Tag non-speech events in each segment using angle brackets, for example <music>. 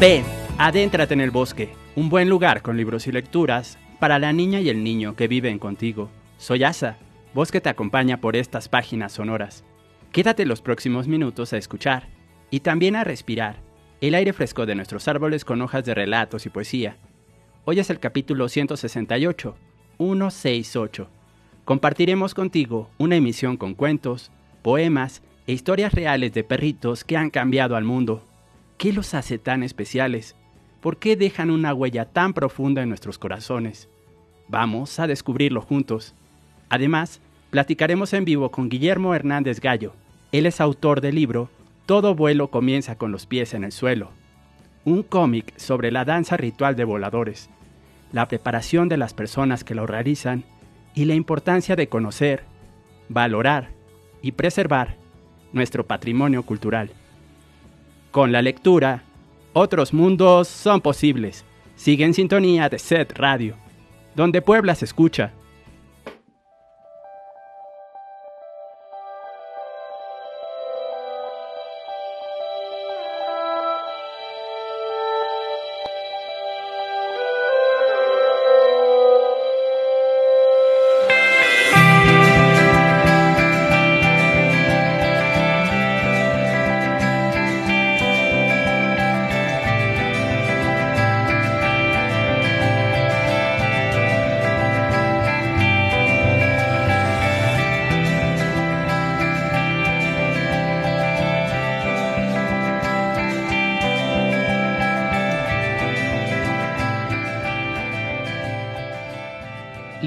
Ven, adéntrate en el bosque, un buen lugar con libros y lecturas para la niña y el niño que viven contigo. Soy Asa, voz que te acompaña por estas páginas sonoras. Quédate los próximos minutos a escuchar y también a respirar el aire fresco de nuestros árboles con hojas de relatos y poesía. Hoy es el capítulo 168, 168. Compartiremos contigo una emisión con cuentos, poemas e historias reales de perritos que han cambiado al mundo. ¿Qué los hace tan especiales? ¿Por qué dejan una huella tan profunda en nuestros corazones? Vamos a descubrirlo juntos. Además, platicaremos en vivo con Guillermo Hernández Gallo. Él es autor del libro Todo vuelo comienza con los pies en el suelo, un cómic sobre la danza ritual de voladores, la preparación de las personas que lo realizan y la importancia de conocer, valorar y preservar nuestro patrimonio cultural. Con la lectura, otros mundos son posibles. Sigue en sintonía de Set Radio, donde Puebla se escucha.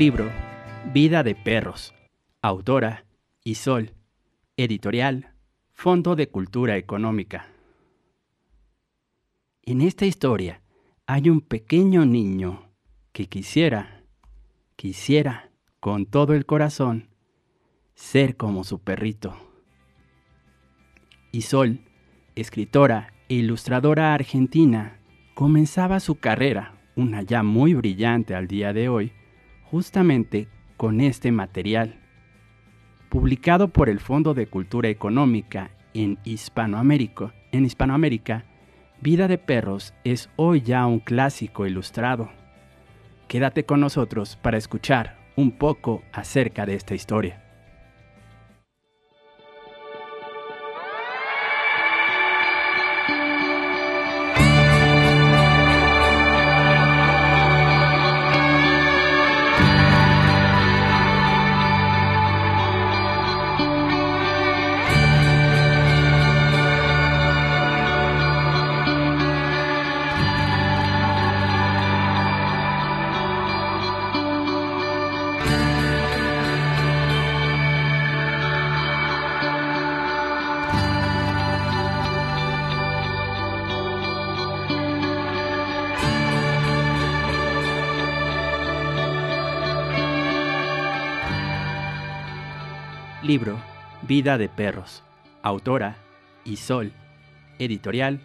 Libro Vida de Perros. Autora Isol. Editorial Fondo de Cultura Económica. En esta historia hay un pequeño niño que quisiera, quisiera con todo el corazón ser como su perrito. Isol, escritora e ilustradora argentina, comenzaba su carrera, una ya muy brillante al día de hoy, justamente con este material. Publicado por el Fondo de Cultura Económica en Hispanoamérica, Vida de Perros es hoy ya un clásico ilustrado. Quédate con nosotros para escuchar un poco acerca de esta historia. Libro Vida de Perros. Autora Isol. Editorial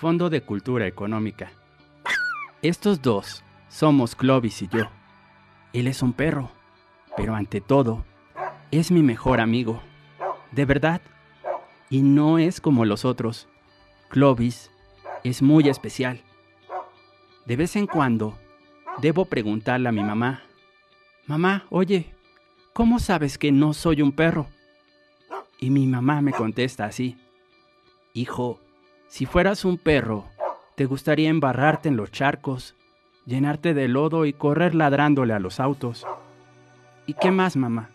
Fondo de Cultura Económica. Estos dos somos Clovis y yo. Él es un perro, pero ante todo, es mi mejor amigo. De verdad. Y no es como los otros. Clovis es muy especial. De vez en cuando, debo preguntarle a mi mamá, Mamá, oye, ¿cómo sabes que no soy un perro? Y mi mamá me contesta así, Hijo, si fueras un perro, te gustaría embarrarte en los charcos, llenarte de lodo y correr ladrándole a los autos. ¿Y qué más, mamá?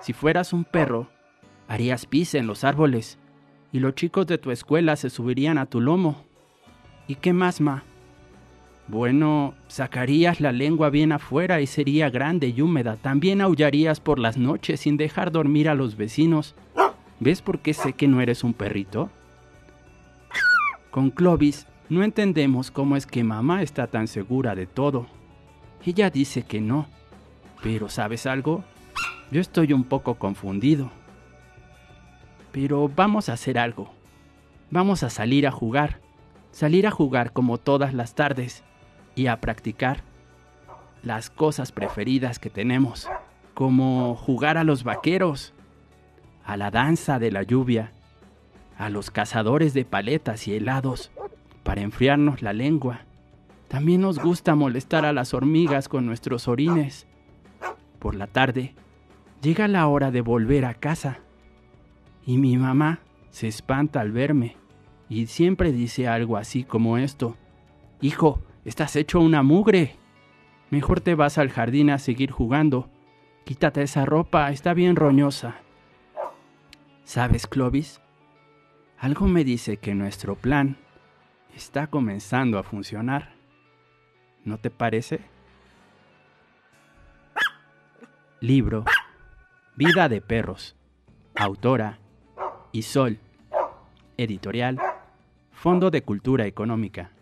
Si fueras un perro, harías pis en los árboles y los chicos de tu escuela se subirían a tu lomo. ¿Y qué más, ma? Bueno, sacarías la lengua bien afuera y sería grande y húmeda. También aullarías por las noches sin dejar dormir a los vecinos. ¿Ves por qué sé que no eres un perrito? Con Clovis no entendemos cómo es que mamá está tan segura de todo. Ella dice que no. Pero ¿sabes algo? Yo estoy un poco confundido. Pero vamos a hacer algo. Vamos a salir a jugar. Salir a jugar como todas las tardes y a practicar las cosas preferidas que tenemos, como jugar a los vaqueros, a la danza de la lluvia, a los cazadores de paletas y helados para enfriarnos la lengua. También nos gusta molestar a las hormigas con nuestros orines. Por la tarde, llega la hora de volver a casa. Y mi mamá se espanta al verme y siempre dice algo así como esto. Hijo, estás hecho una mugre. Mejor te vas al jardín a seguir jugando. Quítate esa ropa, está bien roñosa. ¿Sabes, Clovis? Algo me dice que nuestro plan está comenzando a funcionar. ¿No te parece? Libro Vida de Perros. Autora Isol. Editorial Fondo de Cultura Económica.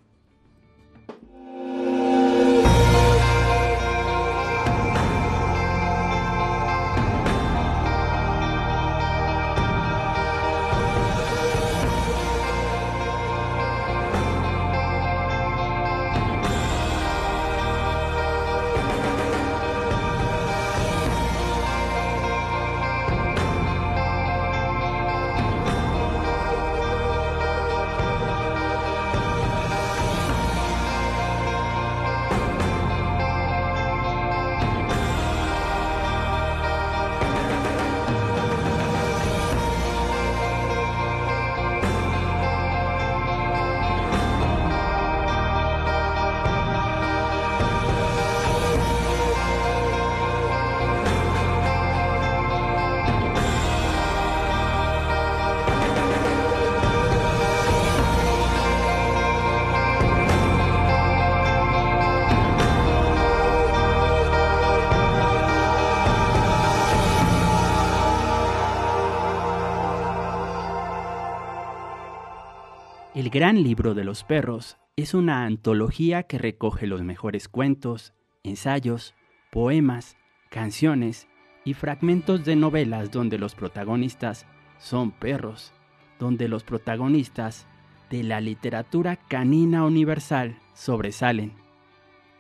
El Gran Libro de los Perros es una antología que recoge los mejores cuentos, ensayos, poemas, canciones y fragmentos de novelas donde los protagonistas son perros, donde los protagonistas de la literatura canina universal sobresalen.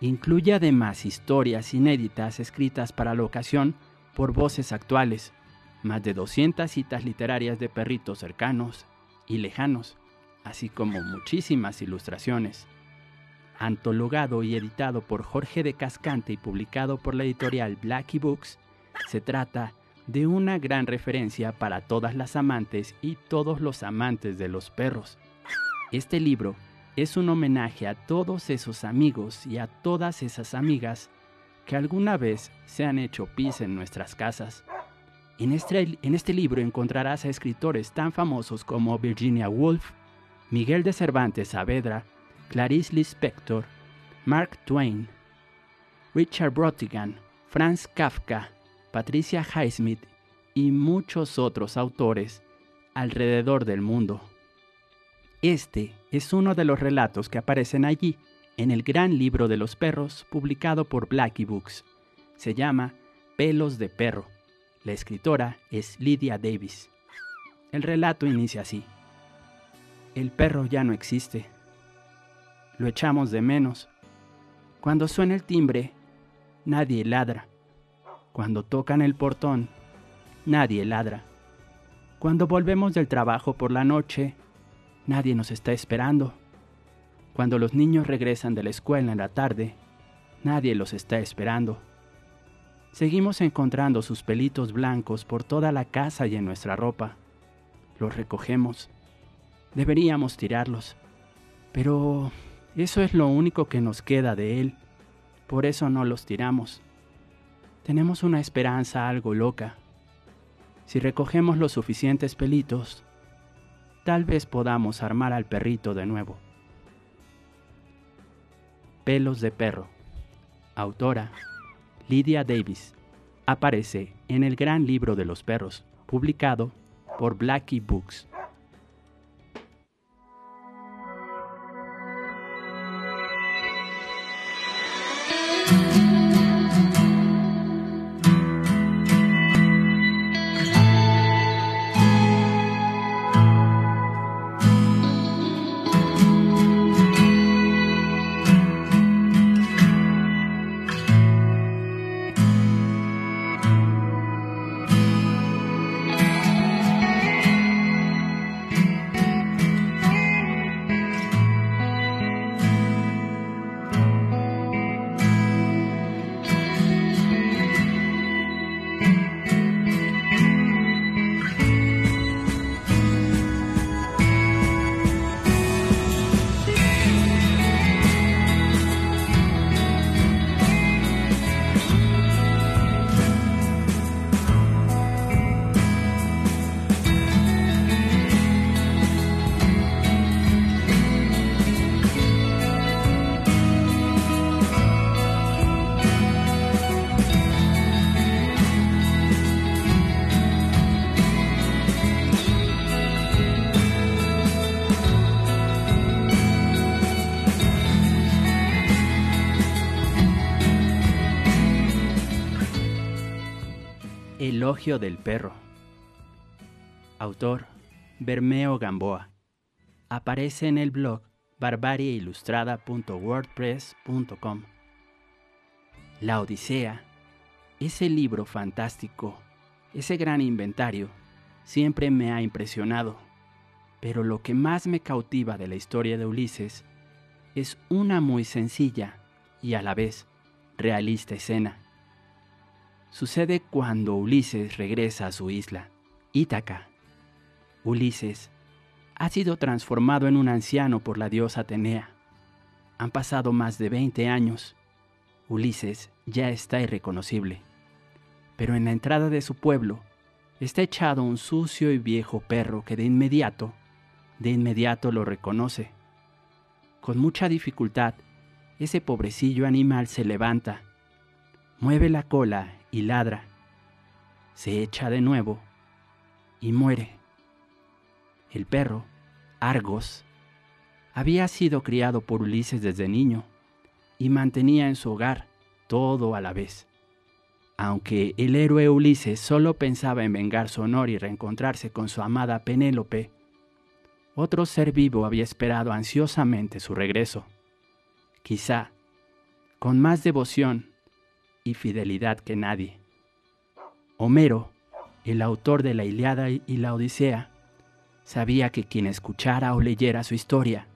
Incluye además historias inéditas escritas para la ocasión por voces actuales, más de 200 citas literarias de perritos cercanos y lejanos, así como muchísimas ilustraciones. Antologado y editado por Jorge de Cascante y publicado por la editorial Blackie Books, se trata de una gran referencia para todas las amantes y todos los amantes de los perros. Este libro es un homenaje a todos esos amigos y a todas esas amigas que alguna vez se han hecho pis en nuestras casas. En este, en este libro encontrarás a escritores tan famosos como Virginia Woolf, Miguel de Cervantes Saavedra, Clarice Lispector, Mark Twain, Richard Brotigan, Franz Kafka, Patricia Highsmith y muchos otros autores alrededor del mundo. Este es uno de los relatos que aparecen allí en el gran libro de los perros publicado por Blackie Books. Se llama Pelos de Perro, La escritora es Lydia Davis. El relato inicia así. El perro ya no existe. Lo echamos de menos. Cuando suena el timbre, nadie ladra. Cuando tocan el portón, nadie ladra. Cuando volvemos del trabajo por la noche, nadie nos está esperando. Cuando los niños regresan de la escuela en la tarde, nadie los está esperando. Seguimos encontrando sus pelitos blancos por toda la casa y en nuestra ropa. Los recogemos. Deberíamos tirarlos. Pero eso es lo único que nos queda de él. Por eso no los tiramos. Tenemos una esperanza algo loca. Si recogemos los suficientes pelitos, tal vez podamos armar al perrito de nuevo. Pelos de perro. Autora Lydia Davis. Aparece en el Gran Libro de los Perros, publicado por Blackie Books. Elogio del perro. Autor Bermeo Gamboa. Aparece en el blog barbarieilustrada.wordpress.com. La Odisea, ese libro fantástico, ese gran inventario, siempre me ha impresionado. Pero lo que más me cautiva de la historia de Ulises es una muy sencilla y a la vez realista escena sucede cuando Ulises regresa a su isla, Ítaca. Ulises ha sido transformado en un anciano por la diosa Atenea. Han pasado más de 20 años. Ulises ya está irreconocible. Pero en la entrada de su pueblo está echado un sucio y viejo perro que de inmediato, de inmediato lo reconoce. Con mucha dificultad, ese pobrecillo animal se levanta, mueve la cola y ladra. Se echa de nuevo y muere. El perro, Argos, había sido criado por Ulises desde niño y mantenía en su hogar todo a la vez. Aunque el héroe Ulises solo pensaba en vengar su honor y reencontrarse con su amada Penélope, otro ser vivo había esperado ansiosamente su regreso. Quizá, con más devoción y fidelidad que nadie. Homero, el autor de la Iliada y la Odisea, sabía que quien escuchara o leyera su historia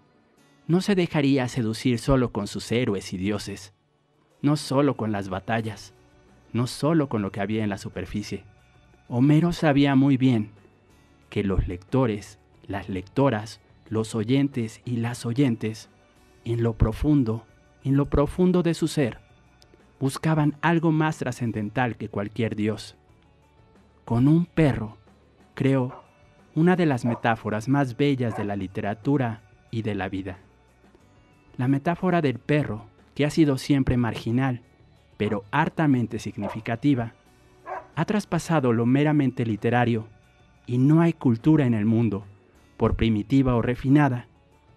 no se dejaría seducir solo con sus héroes y dioses, no solo con las batallas, no solo con lo que había en la superficie. Homero sabía muy bien que los lectores, las lectoras, los oyentes y las oyentes, en lo profundo, en lo profundo de su ser, buscaban algo más trascendental que cualquier dios. Con un perro, creo, una de las metáforas más bellas de la literatura y de la vida. La metáfora del perro, que ha sido siempre marginal, pero hartamente significativa, ha traspasado lo meramente literario y no hay cultura en el mundo, por primitiva o refinada,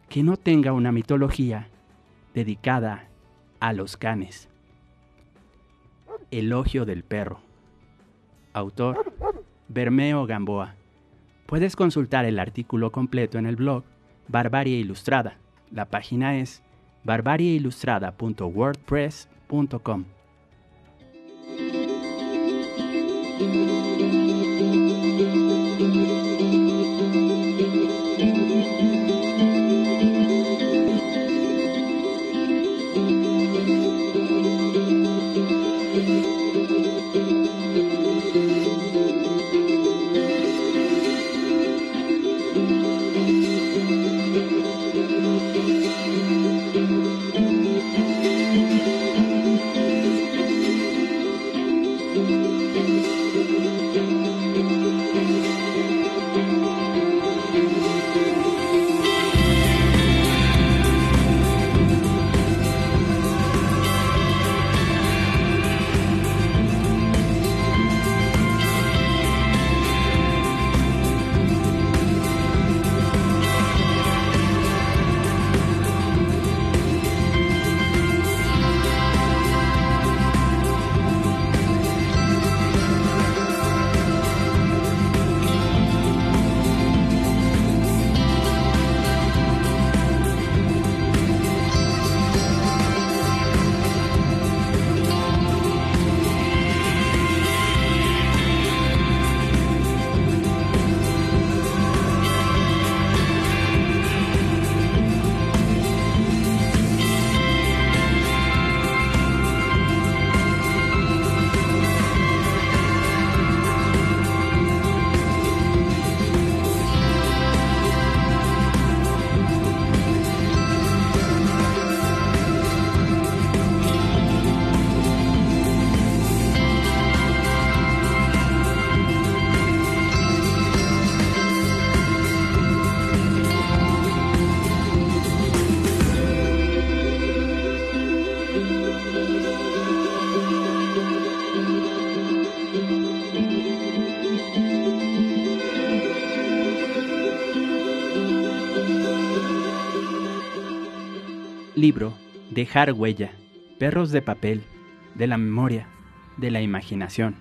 que no tenga una mitología dedicada a los canes. Elogio del perro. Autor, Bermeo Gamboa. Puedes consultar el artículo completo en el blog Barbarie Ilustrada. La página es barbarieilustrada.wordpress.com. Dejar huella. Perros de papel. De la memoria. De la imaginación.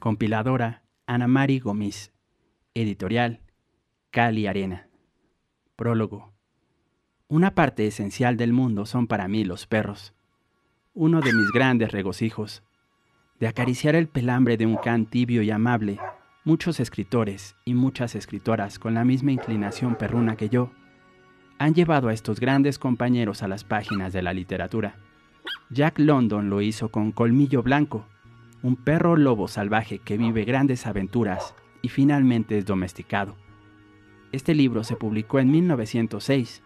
Compiladora Ana Mari Gómez. Editorial Cali Arena. Prólogo. Una parte esencial del mundo son para mí los perros. Uno de mis grandes regocijos. De acariciar el pelambre de un can tibio y amable, muchos escritores y muchas escritoras con la misma inclinación perruna que yo han llevado a estos grandes compañeros a las páginas de la literatura. Jack London lo hizo con Colmillo Blanco, un perro lobo salvaje que vive grandes aventuras y finalmente es domesticado. Este libro se publicó en 1906,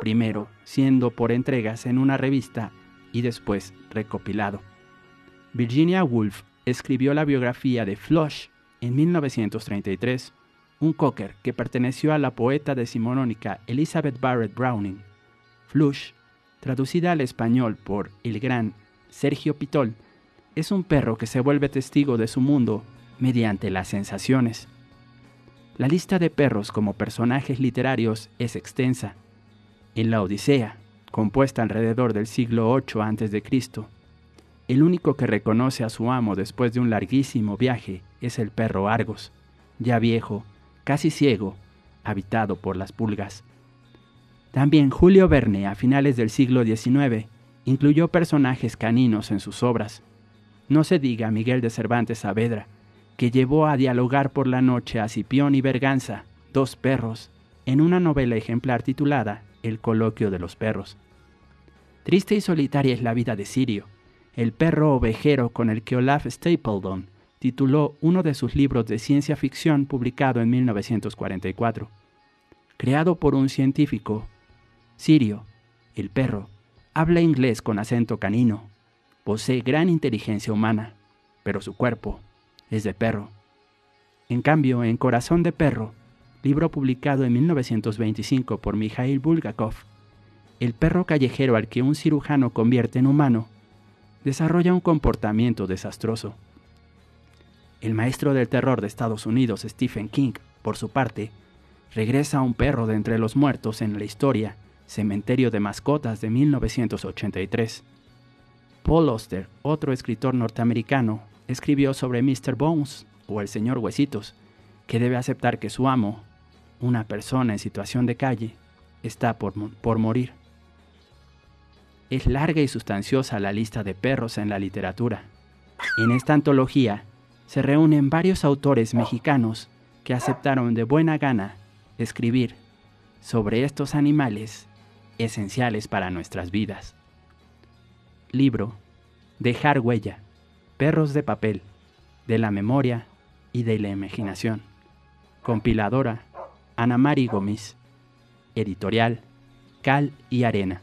primero siendo por entregas en una revista y después recopilado. Virginia Woolf escribió la biografía de Flush en 1933 un cocker que perteneció a la poeta decimonónica Elizabeth Barrett Browning. Flush, traducida al español por el gran Sergio Pitol, es un perro que se vuelve testigo de su mundo mediante las sensaciones. La lista de perros como personajes literarios es extensa. En la Odisea, compuesta alrededor del siglo VIII a.C., el único que reconoce a su amo después de un larguísimo viaje es el perro Argos, ya viejo casi ciego, habitado por las pulgas. También Julio Verne, a finales del siglo XIX, incluyó personajes caninos en sus obras. No se diga Miguel de Cervantes Saavedra, que llevó a dialogar por la noche a Cipión y Berganza, dos perros, en una novela ejemplar titulada El coloquio de los perros. Triste y solitaria es la vida de Sirio, el perro ovejero con el que Olaf Stapledon tituló uno de sus libros de ciencia ficción publicado en 1944. Creado por un científico, Sirio, el perro, habla inglés con acento canino, posee gran inteligencia humana, pero su cuerpo es de perro. En cambio, en Corazón de Perro, libro publicado en 1925 por Mikhail Bulgakov, el perro callejero al que un cirujano convierte en humano desarrolla un comportamiento desastroso. El maestro del terror de Estados Unidos, Stephen King, por su parte, regresa a un perro de entre los muertos en la historia Cementerio de Mascotas de 1983. Paul Auster, otro escritor norteamericano, escribió sobre Mr. Bones o el señor Huesitos, que debe aceptar que su amo, una persona en situación de calle, está por, por morir. Es larga y sustanciosa la lista de perros en la literatura. En esta antología se reúnen varios autores mexicanos que aceptaron de buena gana escribir sobre estos animales esenciales para nuestras vidas. Libro Dejar huella, perros de papel, de la memoria y de la imaginación. Compiladora Ana Mari Gómez. Editorial Cal y Arena.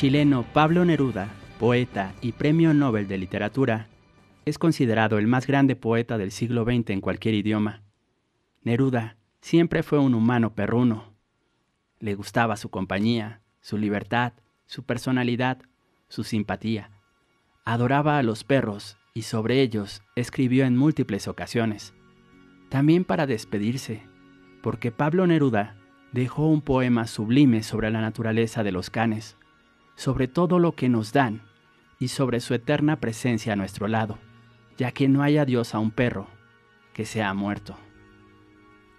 Chileno Pablo Neruda, poeta y premio Nobel de Literatura, es considerado el más grande poeta del siglo XX en cualquier idioma. Neruda siempre fue un humano perruno. Le gustaba su compañía, su libertad, su personalidad, su simpatía. Adoraba a los perros y sobre ellos escribió en múltiples ocasiones. También para despedirse, porque Pablo Neruda dejó un poema sublime sobre la naturaleza de los canes sobre todo lo que nos dan y sobre su eterna presencia a nuestro lado, ya que no hay adiós a un perro que se ha muerto.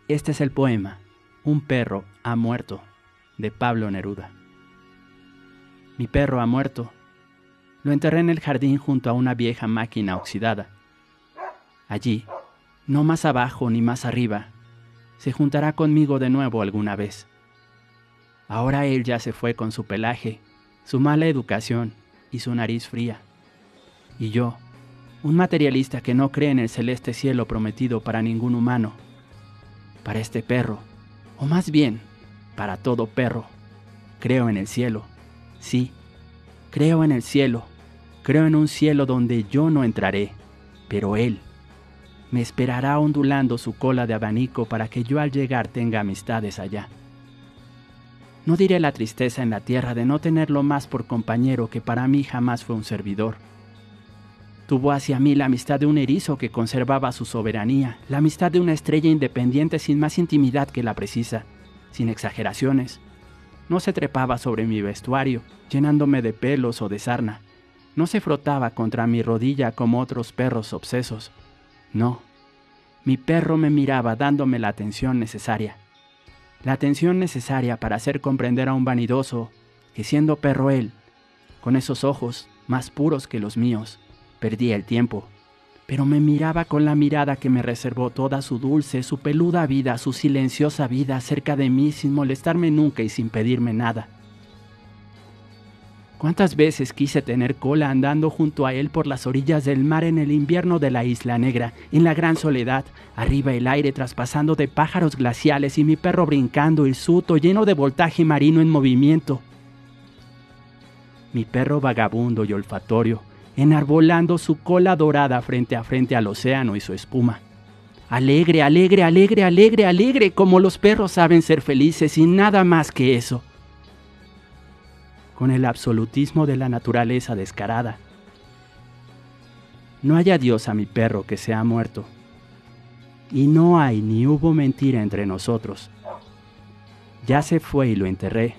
Este es el poema, Un perro ha muerto, de Pablo Neruda. Mi perro ha muerto. Lo enterré en el jardín junto a una vieja máquina oxidada. Allí, no más abajo ni más arriba, se juntará conmigo de nuevo alguna vez. Ahora él ya se fue con su pelaje su mala educación y su nariz fría. Y yo, un materialista que no cree en el celeste cielo prometido para ningún humano, para este perro, o más bien, para todo perro, creo en el cielo, sí, creo en el cielo, creo en un cielo donde yo no entraré, pero él me esperará ondulando su cola de abanico para que yo al llegar tenga amistades allá. No diré la tristeza en la tierra de no tenerlo más por compañero que para mí jamás fue un servidor. Tuvo hacia mí la amistad de un erizo que conservaba su soberanía, la amistad de una estrella independiente sin más intimidad que la precisa, sin exageraciones. No se trepaba sobre mi vestuario, llenándome de pelos o de sarna. No se frotaba contra mi rodilla como otros perros obsesos. No, mi perro me miraba dándome la atención necesaria la atención necesaria para hacer comprender a un vanidoso que siendo perro él, con esos ojos más puros que los míos, perdía el tiempo, pero me miraba con la mirada que me reservó toda su dulce, su peluda vida, su silenciosa vida cerca de mí sin molestarme nunca y sin pedirme nada. ¿Cuántas veces quise tener cola andando junto a él por las orillas del mar en el invierno de la Isla Negra, en la gran soledad, arriba el aire traspasando de pájaros glaciales y mi perro brincando hirsuto lleno de voltaje marino en movimiento? Mi perro vagabundo y olfatorio, enarbolando su cola dorada frente a frente al océano y su espuma. Alegre, alegre, alegre, alegre, alegre, como los perros saben ser felices y nada más que eso con el absolutismo de la naturaleza descarada. No hay adiós a mi perro que se ha muerto, y no hay ni hubo mentira entre nosotros. Ya se fue y lo enterré.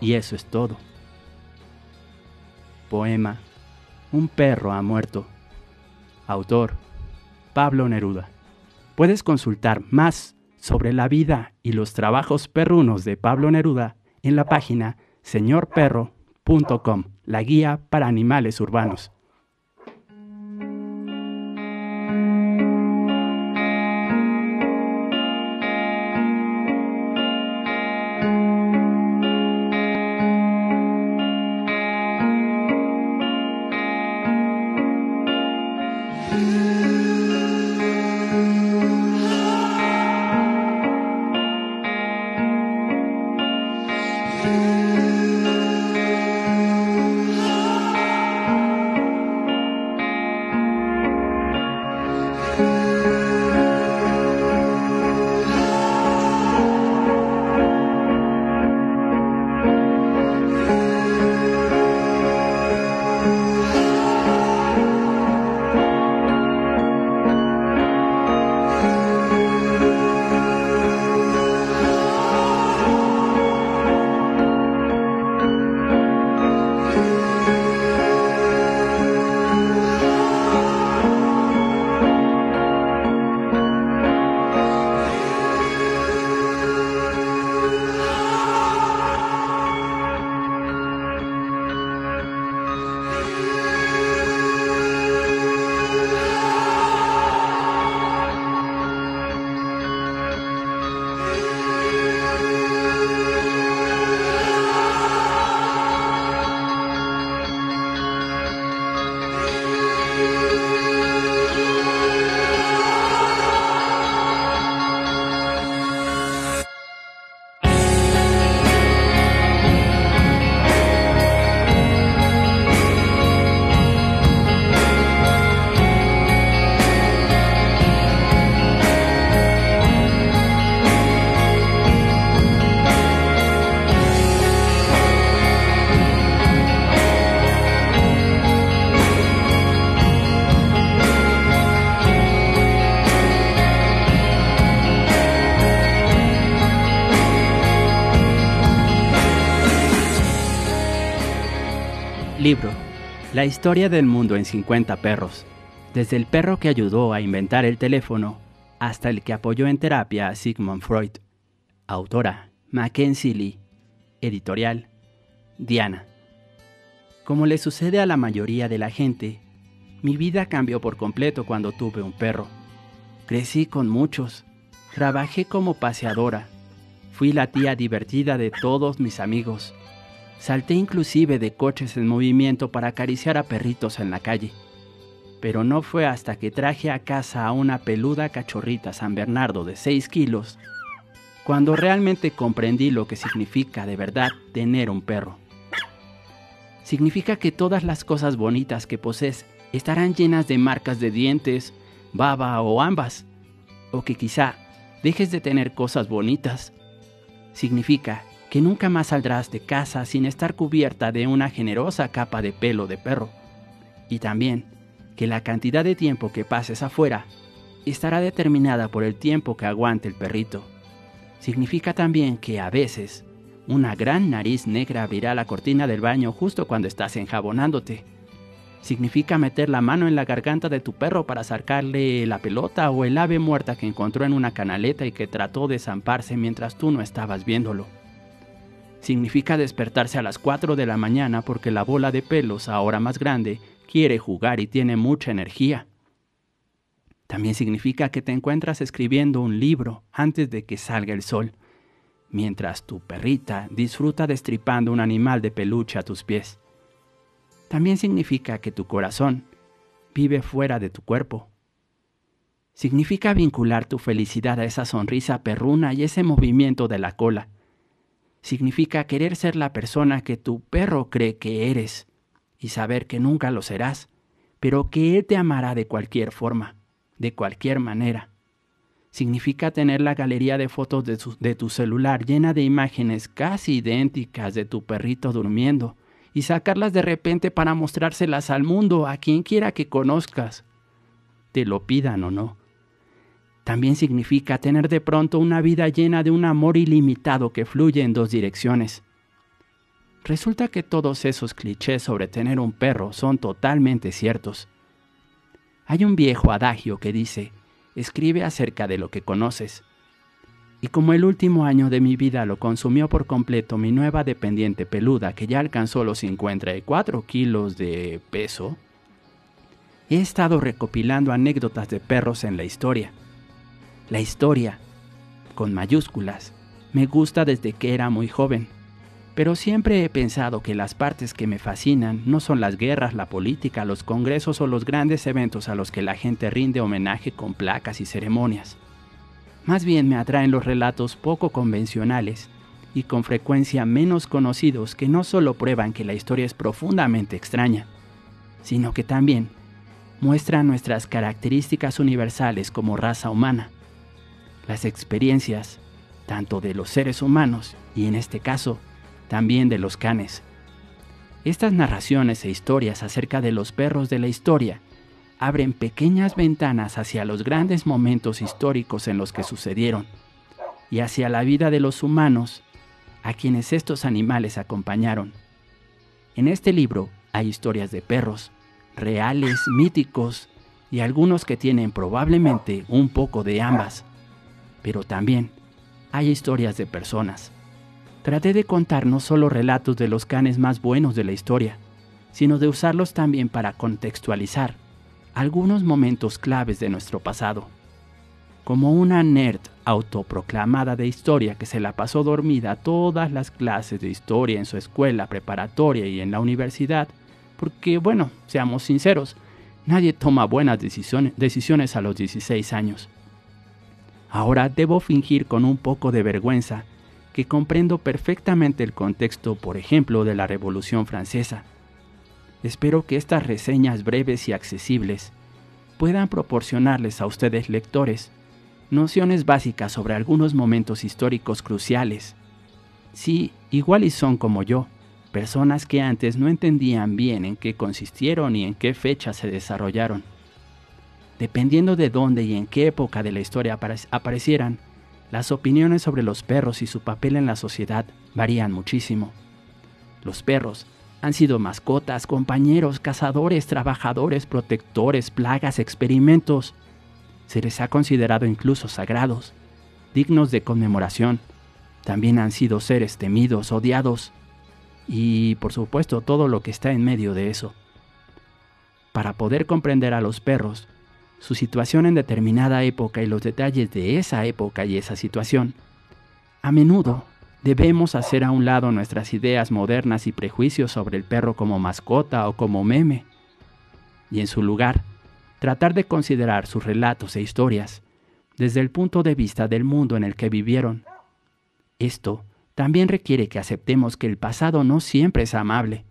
Y eso es todo. Poema Un perro ha muerto. Autor Pablo Neruda. Puedes consultar más sobre la vida y los trabajos perrunos de Pablo Neruda en la página señorperro.com, la guía para animales urbanos. La historia del mundo en 50 perros. Desde el perro que ayudó a inventar el teléfono hasta el que apoyó en terapia a Sigmund Freud. Autora. Mackenzie Lee. Editorial. Diana. Como le sucede a la mayoría de la gente, mi vida cambió por completo cuando tuve un perro. Crecí con muchos. Trabajé como paseadora. Fui la tía divertida de todos mis amigos. Salté inclusive de coches en movimiento para acariciar a perritos en la calle. Pero no fue hasta que traje a casa a una peluda cachorrita San Bernardo de 6 kilos cuando realmente comprendí lo que significa de verdad tener un perro. Significa que todas las cosas bonitas que posees estarán llenas de marcas de dientes, baba o ambas. O que quizá dejes de tener cosas bonitas. Significa que nunca más saldrás de casa sin estar cubierta de una generosa capa de pelo de perro. Y también que la cantidad de tiempo que pases afuera estará determinada por el tiempo que aguante el perrito. Significa también que a veces una gran nariz negra abrirá la cortina del baño justo cuando estás enjabonándote. Significa meter la mano en la garganta de tu perro para sacarle la pelota o el ave muerta que encontró en una canaleta y que trató de zamparse mientras tú no estabas viéndolo significa despertarse a las 4 de la mañana porque la bola de pelos, ahora más grande, quiere jugar y tiene mucha energía. También significa que te encuentras escribiendo un libro antes de que salga el sol, mientras tu perrita disfruta destripando un animal de peluche a tus pies. También significa que tu corazón vive fuera de tu cuerpo. Significa vincular tu felicidad a esa sonrisa perruna y ese movimiento de la cola significa querer ser la persona que tu perro cree que eres y saber que nunca lo serás, pero que él te amará de cualquier forma, de cualquier manera. significa tener la galería de fotos de, tu celular llena de imágenes casi idénticas de tu perrito durmiendo y sacarlas de repente para mostrárselas al mundo, a quien quiera que conozcas, te lo pidan o no. También significa tener de pronto una vida llena de un amor ilimitado que fluye en dos direcciones. Resulta que todos esos clichés sobre tener un perro son totalmente ciertos. Hay un viejo adagio que dice, escribe acerca de lo que conoces. Y como el último año de mi vida lo consumió por completo mi nueva dependiente peluda que ya alcanzó los 54 kilos de peso, he estado recopilando anécdotas de perros en la historia. La historia, con mayúsculas, me gusta desde que era muy joven, pero siempre he pensado que las partes que me fascinan no son las guerras, la política, los congresos o los grandes eventos a los que la gente rinde homenaje con placas y ceremonias. Más bien me atraen los relatos poco convencionales y con frecuencia menos conocidos que no solo prueban que la historia es profundamente extraña, sino que también muestran nuestras características universales como raza humana, las experiencias tanto de los seres humanos y en este caso también de los canes. Estas narraciones e historias acerca de los perros de la historia abren pequeñas ventanas hacia los grandes momentos históricos en los que sucedieron y hacia la vida de los humanos a quienes estos animales acompañaron. En este libro hay historias de perros, reales, míticos y algunos que tienen probablemente un poco de ambas, pero también hay historias de personas. Traté de contar no solo relatos de los canes más buenos de la historia, sino de usarlos también para contextualizar algunos momentos claves de nuestro pasado. Como una nerd autoproclamada de historia que se la pasó dormida todas las clases de historia en su escuela preparatoria y en la universidad, porque bueno, seamos sinceros, nadie toma buenas decisiones, decisiones a los 16 años. Ahora debo fingir con un poco de vergüenza que comprendo perfectamente el contexto, por ejemplo, de la Revolución Francesa, Espero que estas reseñas breves y accesibles puedan proporcionarles a ustedes lectores nociones básicas sobre algunos momentos históricos cruciales. Sí, igual y son como yo, personas que antes no entendían bien en qué consistieron y en qué fecha se desarrollaron. Dependiendo de dónde y en qué época de la historia aparecieran, las opiniones sobre los perros y su papel en la sociedad varían muchísimo. Los perros han sido mascotas, compañeros, cazadores, trabajadores, protectores, plagas, experimentos. Se les ha considerado incluso sagrados, dignos de conmemoración. También han sido seres temidos, odiados y, por supuesto, todo lo que está en medio de eso. Para poder comprender a los perros, su situación en determinada época y los detalles de esa época y esa situación, a menudo Debemos hacer a un lado nuestras ideas modernas y prejuicios sobre el perro como mascota o como meme, y en su lugar, tratar de considerar sus relatos e historias desde el punto de vista del mundo en el que vivieron. Esto también requiere que aceptemos que el pasado no siempre es amable.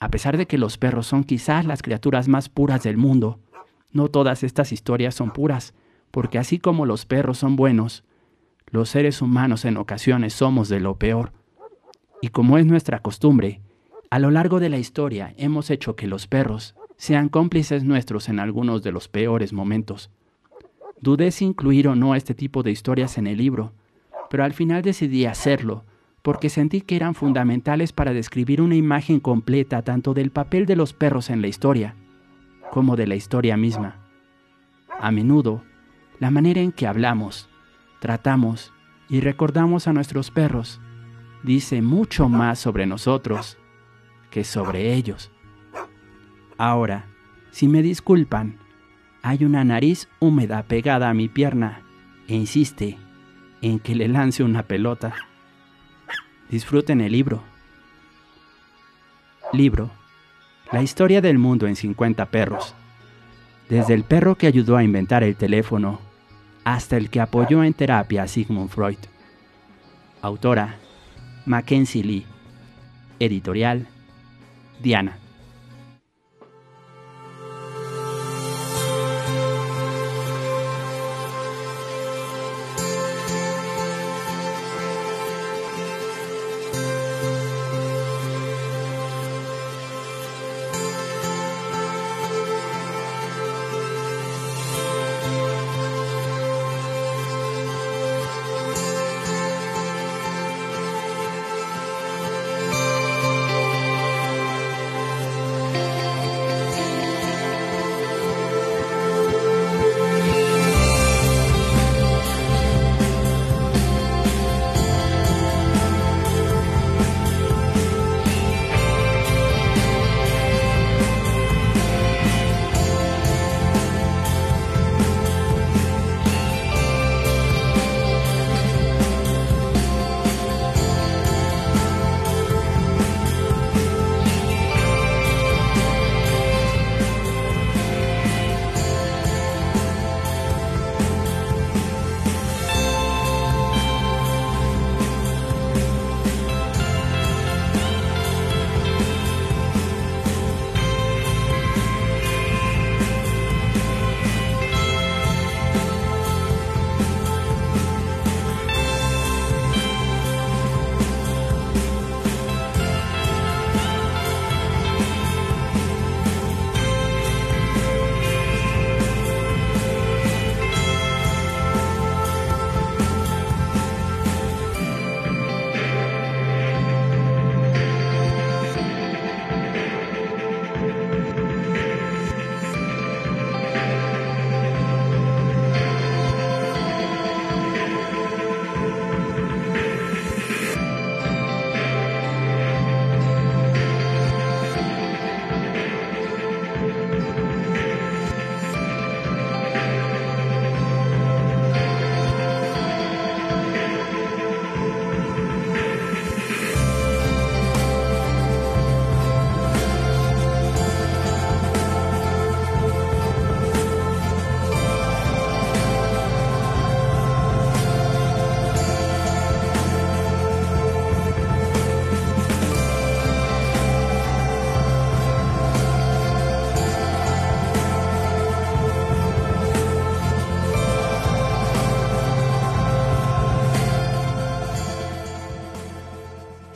A pesar de que los perros son quizás las criaturas más puras del mundo, no todas estas historias son puras, porque así como los perros son buenos, los seres humanos en ocasiones somos de lo peor. Y como es nuestra costumbre, a lo largo de la historia hemos hecho que los perros sean cómplices nuestros en algunos de los peores momentos. Dudé si incluir o no este tipo de historias en el libro, pero al final decidí hacerlo porque sentí que eran fundamentales para describir una imagen completa tanto del papel de los perros en la historia como de la historia misma. A menudo, la manera en que hablamos, tratamos y recordamos a nuestros perros dice mucho más sobre nosotros que sobre ellos. Ahora, si me disculpan, hay una nariz húmeda pegada a mi pierna e insiste en que le lance una pelota. Disfruten el libro. Libro. La historia del mundo en 50 perros. Desde el perro que ayudó a inventar el teléfono hasta el que apoyó en terapia a Sigmund Freud. Autora, Mackenzie Lee. Editorial, Diana.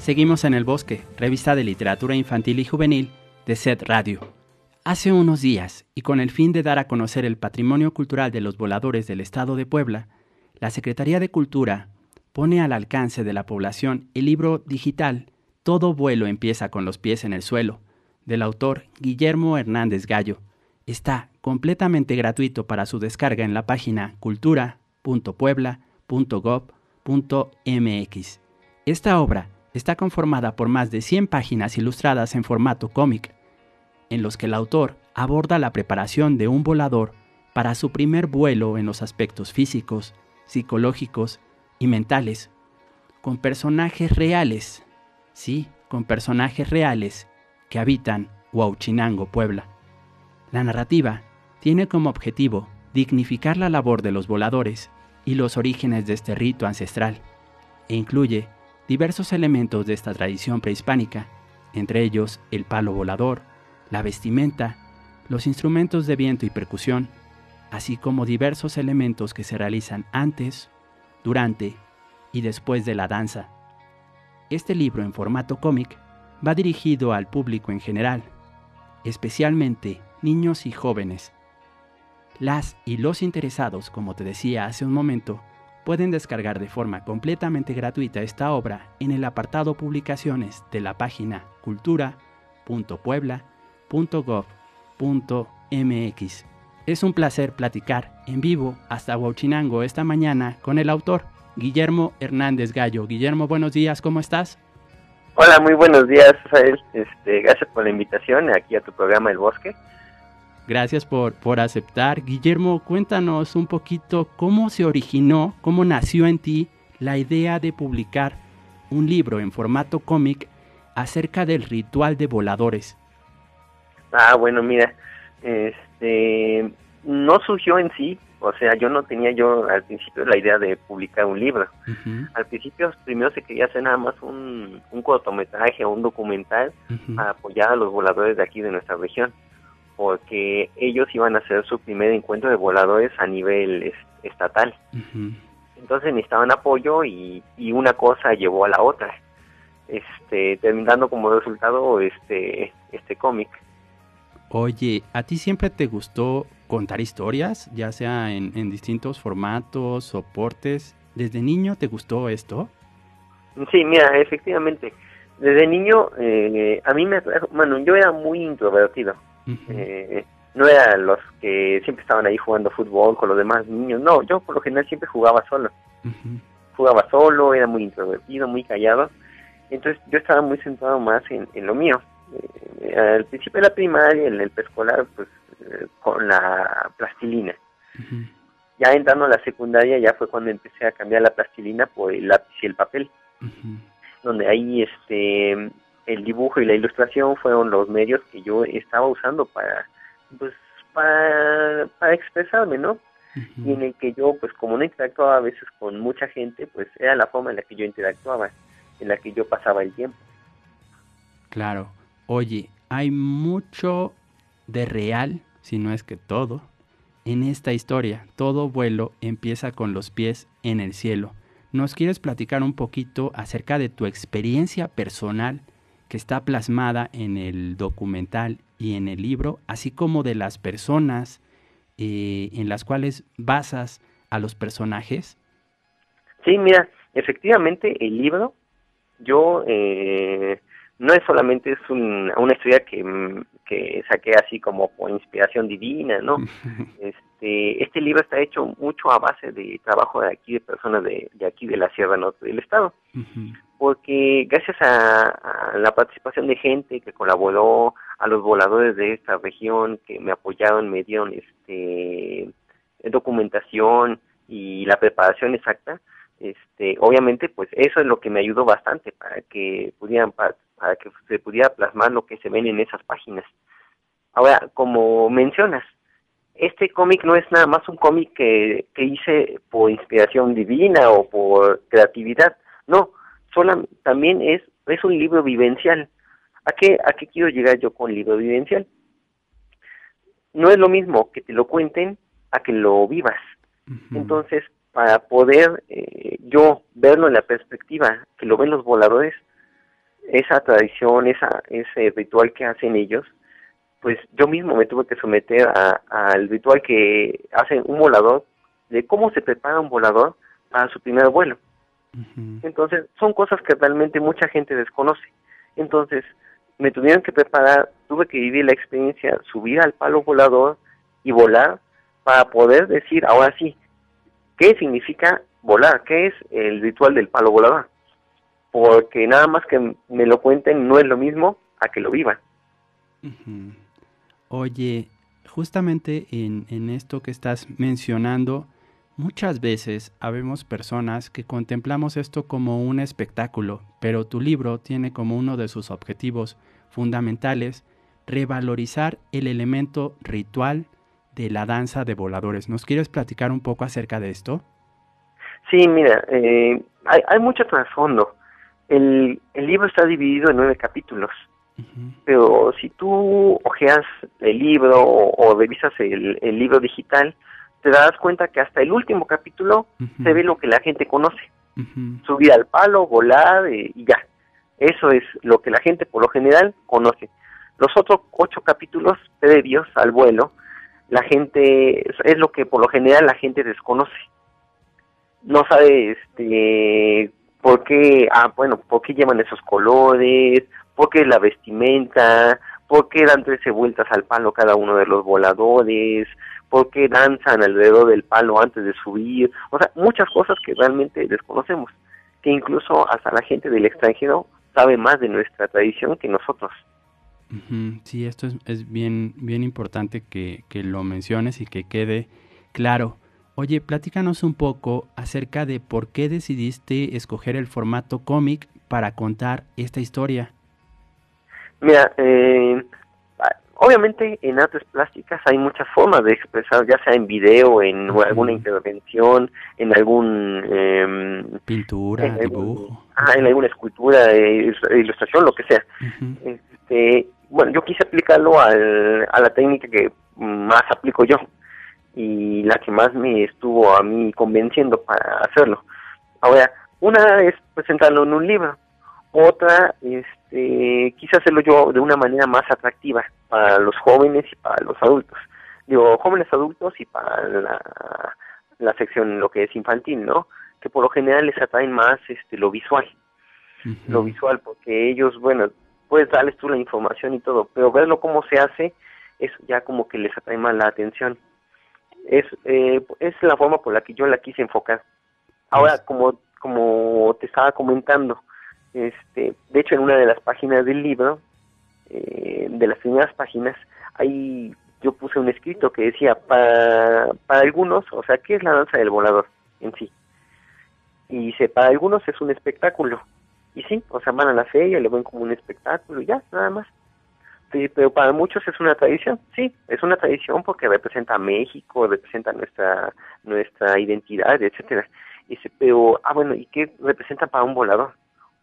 Seguimos en El Bosque, revista de literatura infantil y juvenil de SED Radio. Hace unos días, y con el fin de dar a conocer el patrimonio cultural de los voladores del estado de Puebla, la Secretaría de Cultura pone al alcance de la población el libro digital Todo vuelo empieza con los pies en el suelo, del autor Guillermo Hernández Gallo. Está completamente gratuito para su descarga en la página cultura.puebla.gov.mx. Esta obra está conformada por más de 100 páginas ilustradas en formato cómic en los que el autor aborda la preparación de un volador para su primer vuelo en los aspectos físicos, psicológicos y mentales, con personajes reales, sí, con personajes reales que habitan Huauchinango, Puebla. La narrativa tiene como objetivo dignificar la labor de los voladores y los orígenes de este rito ancestral, e incluye diversos elementos de esta tradición prehispánica, entre ellos el palo volador, la vestimenta, los instrumentos de viento y percusión, así como diversos elementos que se realizan antes, durante y después de la danza. Este libro en formato cómic va dirigido al público en general, especialmente niños y jóvenes. Las y los interesados, como te decía hace un momento, pueden descargar de forma completamente gratuita esta obra en el apartado Publicaciones de la página cultura.puebla .gov.mx. Es un placer platicar en vivo hasta Huachinango esta mañana con el autor Guillermo Hernández Gallo. Guillermo, buenos días, ¿cómo estás? Hola, muy buenos días, Rafael. Este, gracias por la invitación aquí a tu programa El Bosque. Gracias por, por aceptar. Guillermo, cuéntanos un poquito cómo se originó, cómo nació en ti la idea de publicar un libro en formato cómic acerca del ritual de voladores. Ah, bueno, mira, este, no surgió en sí, o sea, yo no tenía yo al principio la idea de publicar un libro. Al principio primero se quería hacer nada más un, un cortometraje o un documental para apoyar a los voladores de aquí de nuestra región, porque ellos iban a hacer su primer encuentro de voladores a nivel estatal. Entonces necesitaban apoyo y, y una cosa llevó a la otra, este, terminando como resultado este, este cómic. Oye, ¿a ti siempre te gustó contar historias, ya sea en, distintos formatos, soportes? ¿Desde niño te gustó esto? Sí, mira, efectivamente. Desde niño, eh, a mí me bueno, yo era muy introvertido. Eh, no era los que siempre estaban ahí jugando fútbol con los demás niños. No, yo por lo general siempre jugaba solo. Jugaba solo, era muy introvertido, muy callado. Entonces yo estaba muy centrado más en, en lo mío. Eh, al principio de la primaria, en el preescolar, pues eh, con la plastilina. Ya entrando a la secundaria ya fue cuando empecé a cambiar la plastilina por el lápiz y el papel. Donde ahí este el dibujo y la ilustración fueron los medios que yo estaba usando para pues para, para expresarme, ¿no? Y en el que yo, pues como no interactuaba a veces con mucha gente, pues era la forma en la que yo interactuaba, en la que yo pasaba el tiempo. Claro. Oye, hay mucho de real, si no es que todo, en esta historia. Todo vuelo empieza con los pies en el cielo. ¿Nos quieres platicar un poquito acerca de tu experiencia personal que está plasmada en el documental y en el libro, así como de las personas eh, en las cuales basas a los personajes? Sí, mira, efectivamente el libro, yo eh, no es solamente es una historia que, que saqué así como por inspiración divina, ¿no? <laughs> Este, este libro está hecho mucho a base de trabajo de aquí, de personas de, de aquí de la Sierra Norte del Estado, porque gracias a, la participación de gente que colaboró, a los voladores de esta región que me apoyaron, me dieron este documentación y la preparación exacta, este, obviamente, pues eso es lo que me ayudó bastante para que pudieran para que se pudiera plasmar lo que se ven en esas páginas. Ahora, como mencionas, este cómic no es nada más un cómic que, que hice por inspiración divina o por creatividad, no, solo, también es, es un libro vivencial. ¿A qué, ¿A qué quiero llegar yo con libro vivencial? No es lo mismo que te lo cuenten a que lo vivas. Entonces, para poder eh, yo verlo en la perspectiva que lo ven los voladores, esa tradición, esa, ese ritual que hacen ellos, pues yo mismo me tuve que someter al ritual que hacen un volador, de cómo se prepara un volador para su primer vuelo. Entonces, son cosas que realmente mucha gente desconoce. Entonces, me tuvieron que preparar, tuve que vivir la experiencia, subir al palo volador y volar para poder decir, ahora sí, ¿qué significa volar? ¿Qué es el ritual del palo volador? Porque nada más que me lo cuenten no es lo mismo a que lo vivan. Oye, justamente en, en esto que estás mencionando, Muchas veces habemos personas que contemplamos esto como un espectáculo, pero tu libro tiene como uno de sus objetivos fundamentales revalorizar el elemento ritual de la danza de voladores. ¿Nos quieres platicar un poco acerca de esto? Sí, mira, eh, hay, mucho trasfondo. El, el libro está dividido en nueve capítulos, pero si tú ojeas el libro o, revisas el, el libro digital, te das cuenta que hasta el último capítulo se ve lo que la gente conoce. Subir al palo, volar eh, y ya. Eso es lo que la gente por lo general conoce. Los otros ocho capítulos previos al vuelo, la gente es lo que por lo general la gente desconoce. No sabe este por qué, ah, bueno, por qué llevan esos colores, por qué la vestimenta, por qué dan 13 vueltas al palo cada uno de los voladores, por qué danzan alrededor del palo antes de subir, o sea, muchas cosas que realmente desconocemos, que incluso hasta la gente del extranjero sabe más de nuestra tradición que nosotros. Sí, esto es, bien, bien importante que, que, lo menciones y que quede claro. Oye, platícanos un poco acerca de por qué decidiste escoger el formato cómic para contar esta historia. Mira, eh, Obviamente en artes plásticas hay muchas formas de expresar, ya sea en video, en alguna intervención, en algún... Eh, Pintura, dibujo. ah, en alguna escultura, eh, ilustración, lo que sea. este, bueno, yo quise aplicarlo al, a la técnica que más aplico yo y la que más me estuvo a mí convenciendo para hacerlo. Ahora, una es presentarlo en un libro, otra, este, quise hacerlo yo de una manera más atractiva para los jóvenes y para los adultos. Digo, jóvenes adultos y para la, la sección, lo que es infantil, ¿no? Que por lo general les atraen más este, lo visual. Lo visual, porque ellos, bueno, puedes darles tú la información y todo, pero verlo cómo se hace, eso ya como que les atrae más la atención. Es, eh, es la forma por la que yo la quise enfocar. Ahora, como, como te estaba comentando, este, de hecho, en una de las páginas del libro, eh, de las primeras páginas, ahí yo puse un escrito que decía, para, para algunos, o sea, ¿qué es la danza del volador en sí? Y dice, para algunos es un espectáculo. Y sí, o sea, van a la feria, lo ven como un espectáculo y ya, nada más. Sí, pero para muchos es una tradición, sí, es una tradición porque representa a México, representa nuestra nuestra identidad, etcétera. Dice, pero, ah, bueno, ¿y qué representa para un volador?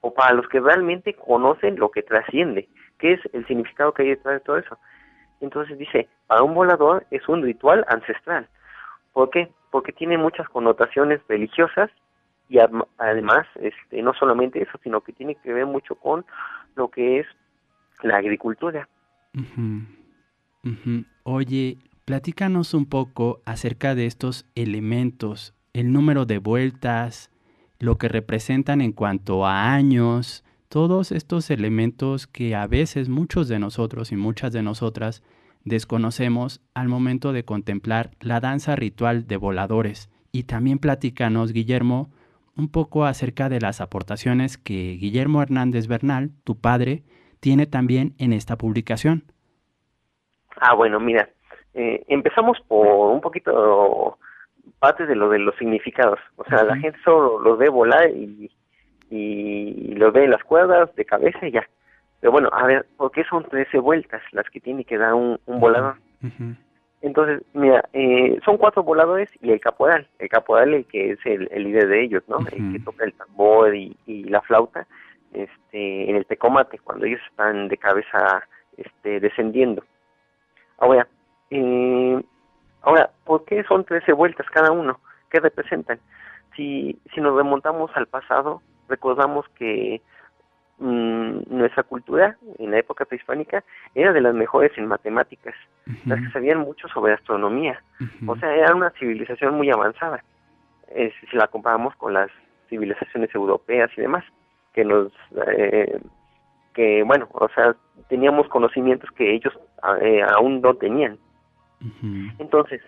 O para los que realmente conocen lo que trasciende, qué es el significado que hay detrás de todo eso. Entonces dice, para un volador es un ritual ancestral. ¿Por qué? Porque tiene muchas connotaciones religiosas y además este, no solamente eso, sino que tiene que ver mucho con lo que es la agricultura. Oye, platícanos un poco acerca de estos elementos, el número de vueltas, lo que representan en cuanto a años, todos estos elementos que a veces muchos de nosotros y muchas de nosotras desconocemos al momento de contemplar la danza ritual de voladores. Y también platícanos, Guillermo, un poco acerca de las aportaciones que Guillermo Hernández Bernal, tu padre, tiene también en esta publicación. Ah, bueno, mira, eh, empezamos por un poquito parte de lo de los significados. O sea, la gente solo los ve volar y, y los ve en las cuerdas de cabeza y ya. Pero bueno, a ver, ¿por qué son 13 vueltas las que tiene que dar un, volador? Entonces, mira, eh, son cuatro voladores y el caporal. El caporal, el que es el, líder de ellos, ¿no? El que toca el tambor y, y, la flauta este, en el tecomate, cuando ellos están de cabeza este, descendiendo. Ahora, eh, Ahora, ¿por qué son 13 vueltas cada uno? ¿Qué representan? Si, si nos remontamos al pasado, recordamos que mm, nuestra cultura en la época prehispánica era de las mejores en matemáticas, las que sabían mucho sobre astronomía, o sea, era una civilización muy avanzada, si la comparamos con las civilizaciones europeas y demás, que nos, eh, que bueno, o sea, teníamos conocimientos que ellos eh, aún no tenían. Entonces,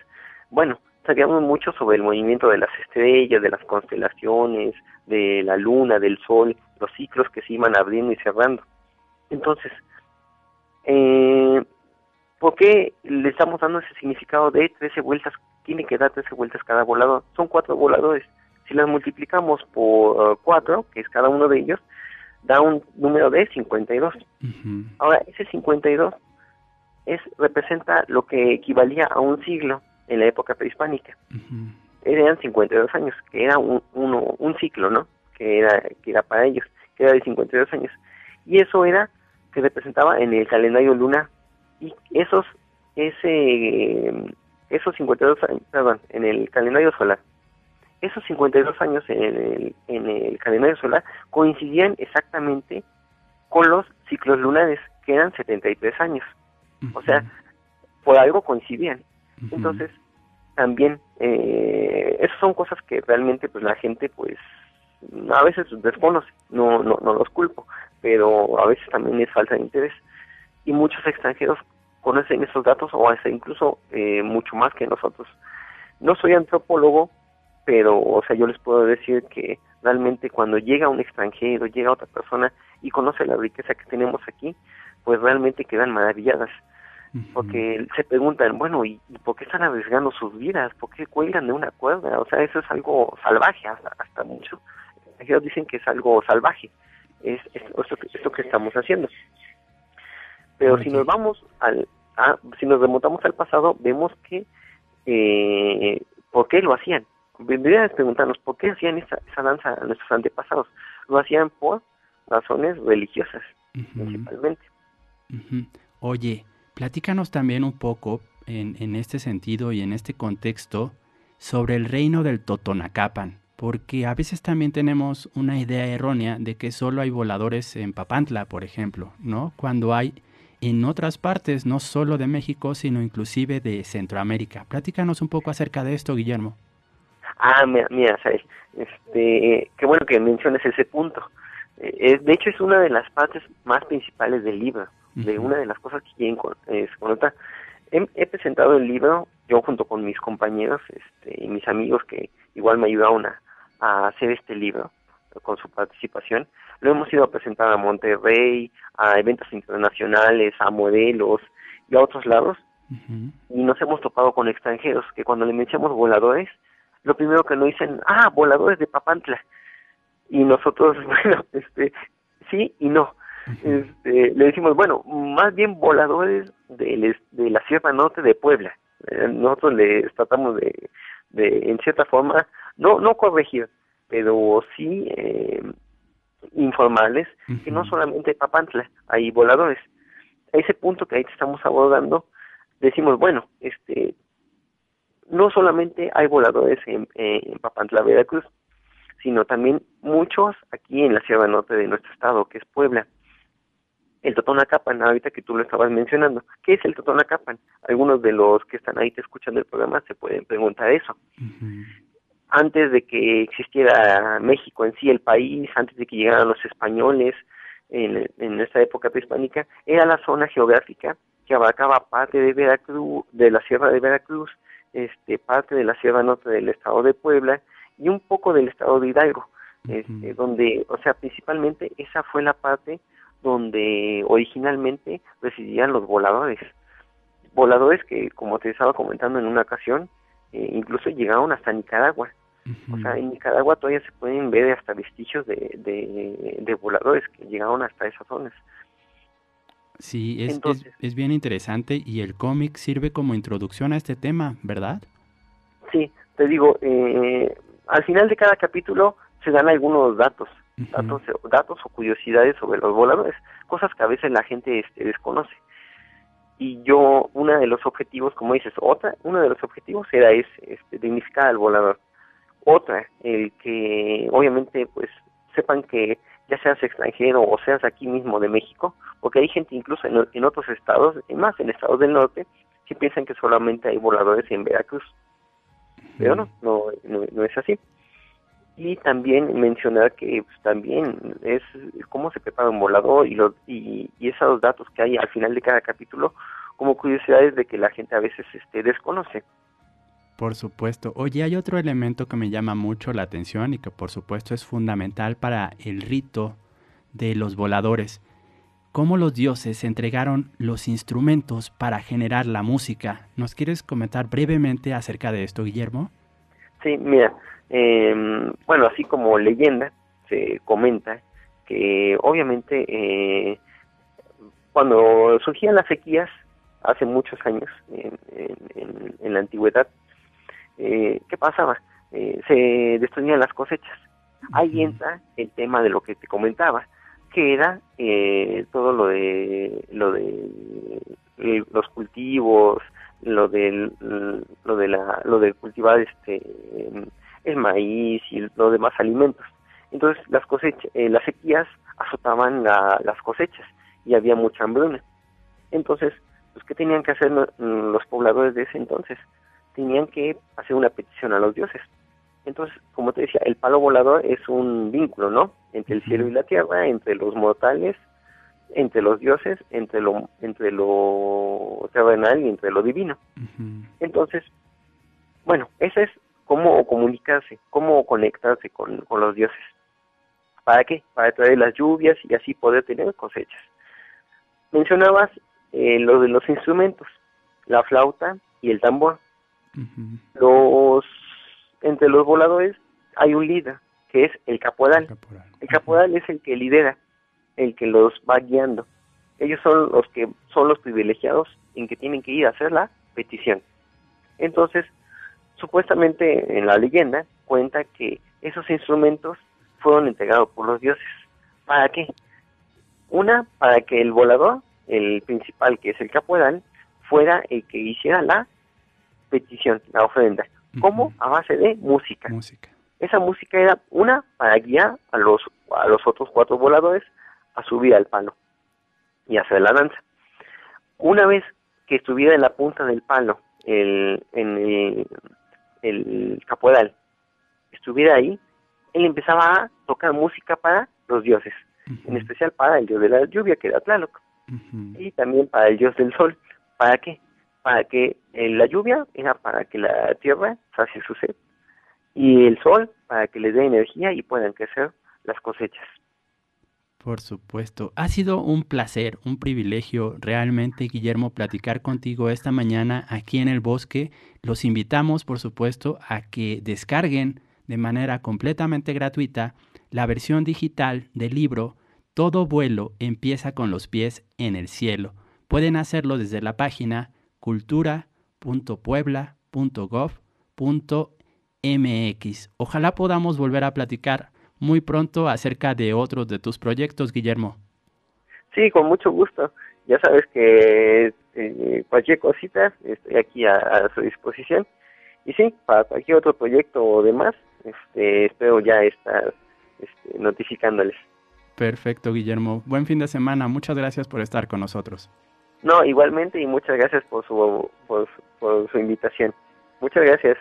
bueno, sabíamos mucho sobre el movimiento de las estrellas, de las constelaciones, de la luna, del sol, los ciclos que se iban abriendo y cerrando. Entonces, eh, ¿por qué le estamos dando ese significado de 13 vueltas? Tiene que dar 13 vueltas cada volador. Son cuatro voladores. Si las multiplicamos por 4, que es cada uno de ellos, da un número de 52. Ahora, ese 52 es, representa lo que equivalía a un siglo en la época prehispánica. Eran 52 años, que era un, uno, un ciclo, ¿no? Que era, que era para ellos, que era de 52 años. Y eso era, se representaba en el calendario lunar. Y esos, ese, esos 52 años, perdón, en el calendario solar. Esos 52 años en el, en el calendario solar coincidían exactamente con los ciclos lunares, que eran 73 años. O sea, por algo coincidían. Entonces, también, eh, esas son cosas que realmente pues la gente pues a veces desconoce, no, no, no los culpo, pero a veces también es falta de interés. Y muchos extranjeros conocen esos datos o hasta incluso eh, mucho más que nosotros. No soy antropólogo, pero o sea, yo les puedo decir que realmente cuando llega un extranjero, llega otra persona y conoce la riqueza que tenemos aquí, pues realmente quedan maravilladas porque se preguntan, bueno, ¿y, por qué están arriesgando sus vidas? ¿Por qué cuelgan de una cuerda? O sea, eso es algo salvaje, hasta, hasta mucho. Ellos dicen que es algo salvaje, es, esto, esto, que estamos haciendo. Pero si nos vamos al, si nos remontamos al pasado, vemos que, eh, ¿por qué lo hacían? Vendrían a preguntarnos, ¿por qué hacían esa, esa danza a nuestros antepasados? Lo hacían por razones religiosas, principalmente. Oye, Platícanos también un poco en, en, este sentido y en este contexto sobre el reino del Totonacapan, porque a veces también tenemos una idea errónea de que solo hay voladores en Papantla, por ejemplo, ¿no? Cuando hay en otras partes, no solo de México, sino inclusive de Centroamérica. Platícanos un poco acerca de esto, Guillermo. Ah, mira, mira este, qué bueno que menciones ese punto. Eh, de hecho, es una de las partes más principales del libro de una de las cosas que quieren con, es, he, he, presentado el libro, yo junto con mis compañeros este, y mis amigos que igual me ayudaron a, a hacer este libro con su participación, lo hemos ido a presentar a Monterrey, a eventos internacionales, a modelos y a otros lados, y nos hemos topado con extranjeros que cuando le mencionamos voladores, lo primero que nos dicen, ah, voladores de Papantla, y nosotros, <laughs> bueno, este, sí y no, este, le decimos, bueno, más bien voladores de, de la Sierra Norte de Puebla. Eh, nosotros le tratamos de, de, en cierta forma, no, no corregir, pero sí eh, informarles que no solamente en Papantla hay voladores. A ese punto que ahí estamos abordando, decimos, bueno, este, no solamente hay voladores en, en Papantla, Veracruz, sino también muchos aquí en la Sierra Norte de nuestro estado, que es Puebla el Totonacapan, ahorita que tú lo estabas mencionando. ¿Qué es el Totonacapan? Algunos de los que están ahí te escuchando el programa se pueden preguntar eso. Antes de que existiera México en sí, el país, antes de que llegaran los españoles en, en esta época prehispánica, era la zona geográfica que abarcaba parte de Veracruz, de la Sierra de Veracruz, este, parte de la Sierra Norte del estado de Puebla y un poco del estado de Hidalgo, este, donde, o sea, principalmente esa fue la parte donde originalmente residían los voladores. Voladores que, como te estaba comentando en una ocasión, eh, incluso llegaron hasta Nicaragua. O sea, en Nicaragua todavía se pueden ver hasta vestigios de, de, voladores que llegaron hasta esas zonas. Sí, es, es, bien interesante y el cómic sirve como introducción a este tema, ¿verdad? Sí, te digo, eh, al final de cada capítulo se dan algunos datos datos, datos o curiosidades sobre los voladores, cosas que a veces la gente este, desconoce. Y yo, uno de los objetivos, como dices, otra, uno de los objetivos era ese, este, dignificar al volador. Otra, el que obviamente pues sepan que ya seas extranjero o seas aquí mismo de México, porque hay gente incluso en, otros estados, más en estados del norte, que piensan que solamente hay voladores en Veracruz. Pero no, no, no, es así. Y también mencionar que pues, también es cómo se prepara un volador y, los, y, y esos datos que hay al final de cada capítulo como curiosidades de que la gente a veces este, desconoce. Por supuesto. Oye, hay otro elemento que me llama mucho la atención y que por supuesto es fundamental para el rito de los voladores. ¿Cómo los dioses entregaron los instrumentos para generar la música? ¿Nos quieres comentar brevemente acerca de esto, Guillermo? Sí, mira, em, bueno, así como leyenda, se comenta que obviamente eh, cuando surgían las sequías, hace muchos años, en, en la antigüedad, eh, ¿qué pasaba? Eh, se destruían las cosechas. Ahí entra el tema de lo que te comentaba, que era eh, todo lo de lo de eh, los cultivos, lo del lo de la lo de cultivar este el maíz y los demás alimentos. Entonces las cosechas, las sequías azotaban las cosechas y había mucha hambruna. Entonces, pues, ¿qué tenían que hacer los pobladores de ese entonces? tenían que hacer una petición a los dioses. Entonces, como te decía, el palo volador es un vínculo, ¿no? Entre el cielo y la tierra, entre los mortales, entre los dioses, entre lo entre lo terrenal y entre lo divino. Entonces, bueno, ese es cómo comunicarse, cómo conectarse con, con los dioses. ¿Para qué? Para traer las lluvias y así poder tener cosechas. Mencionabas eh, lo de los instrumentos, la flauta y el tambor. Los entre los voladores hay un líder que es el caporal. El caporal, es el que lidera, el que los va guiando. Ellos son los que son los privilegiados en que tienen que ir a hacer la petición. Entonces, supuestamente en la leyenda cuenta que esos instrumentos fueron entregados por los dioses. ¿Para qué? Una, para que el volador, el principal que es el caporal, fuera el que hiciera la petición, la ofrenda. ¿Cómo? A base de música. música. Esa música era una para guiar a los, a los otros cuatro voladores a subir al palo y hacer la danza. Una vez que estuviera en la punta del palo, el, en el, el caporal, estuviera ahí, él empezaba a tocar música para los dioses, en especial para el dios de la lluvia, que era Tlaloc, y también para el dios del sol. ¿Para qué? para que eh, la lluvia era para que la tierra sacie su sed y el sol para que le dé energía y puedan crecer las cosechas. Por supuesto. Ha sido un placer, un privilegio realmente, Guillermo, platicar contigo esta mañana aquí en el bosque. Los invitamos, por supuesto, a que descarguen de manera completamente gratuita la versión digital del libro Todo vuelo empieza con los pies en el cielo. Pueden hacerlo desde la página cultura.puebla.gov.mx. Ojalá podamos volver a platicar muy pronto acerca de otros de tus proyectos, Guillermo. Sí, con mucho gusto. Ya sabes que eh, cualquier cosita estoy aquí a, su disposición. Y sí, para cualquier otro proyecto o demás, este, espero ya estar este, notificándoles. Perfecto, Guillermo. Buen fin de semana. Muchas gracias por estar con nosotros. No, igualmente y muchas gracias por su, por, su invitación. Muchas gracias.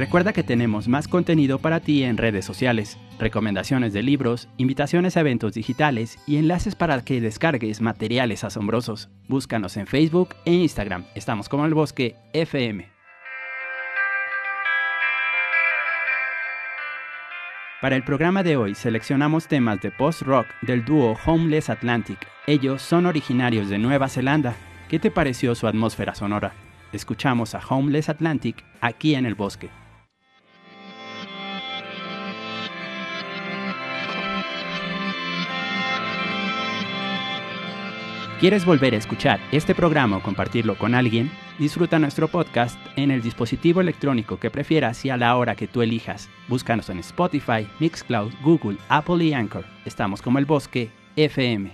Recuerda que tenemos más contenido para ti en redes sociales, recomendaciones de libros, invitaciones a eventos digitales y enlaces para que descargues materiales asombrosos. Búscanos en Facebook e Instagram. Estamos como el bosque FM. Para el programa de hoy seleccionamos temas de post-rock del dúo Homeless Atlantic. Ellos son originarios de Nueva Zelanda. ¿Qué te pareció su atmósfera sonora? Escuchamos a Homeless Atlantic aquí en el bosque. ¿Quieres volver a escuchar este programa o compartirlo con alguien? Disfruta nuestro podcast en el dispositivo electrónico que prefieras y a la hora que tú elijas. Búscanos en Spotify, Mixcloud, Google, Apple y Anchor. Estamos como el bosque FM.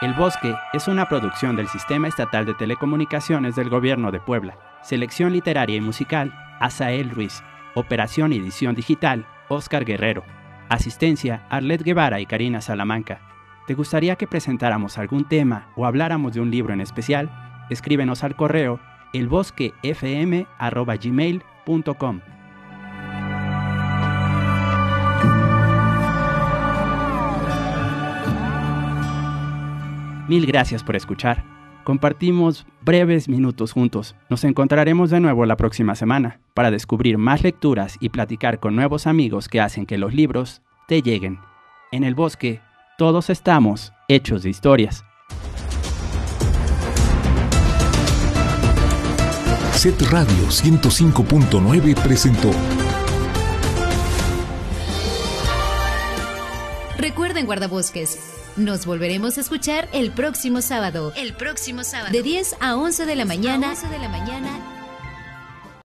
El Bosque es una producción del Sistema Estatal de Telecomunicaciones del Gobierno de Puebla. Selección literaria y musical, Asael Ruiz. Operación y edición digital, Oscar Guerrero. Asistencia, Arlet Guevara y Karina Salamanca. ¿Te gustaría que presentáramos algún tema o habláramos de un libro en especial? Escríbenos al correo elbosquefm.gmail.com. Mil gracias por escuchar. Compartimos breves minutos juntos. Nos encontraremos de nuevo la próxima semana para descubrir más lecturas y platicar con nuevos amigos que hacen que los libros te lleguen. En el bosque, todos estamos hechos de historias. Set Radio 105.9 presentó. Recuerden guardabosques. Nos volveremos a escuchar el próximo sábado. El próximo sábado. De 10 a 11 de la mañana. A 11 de la mañana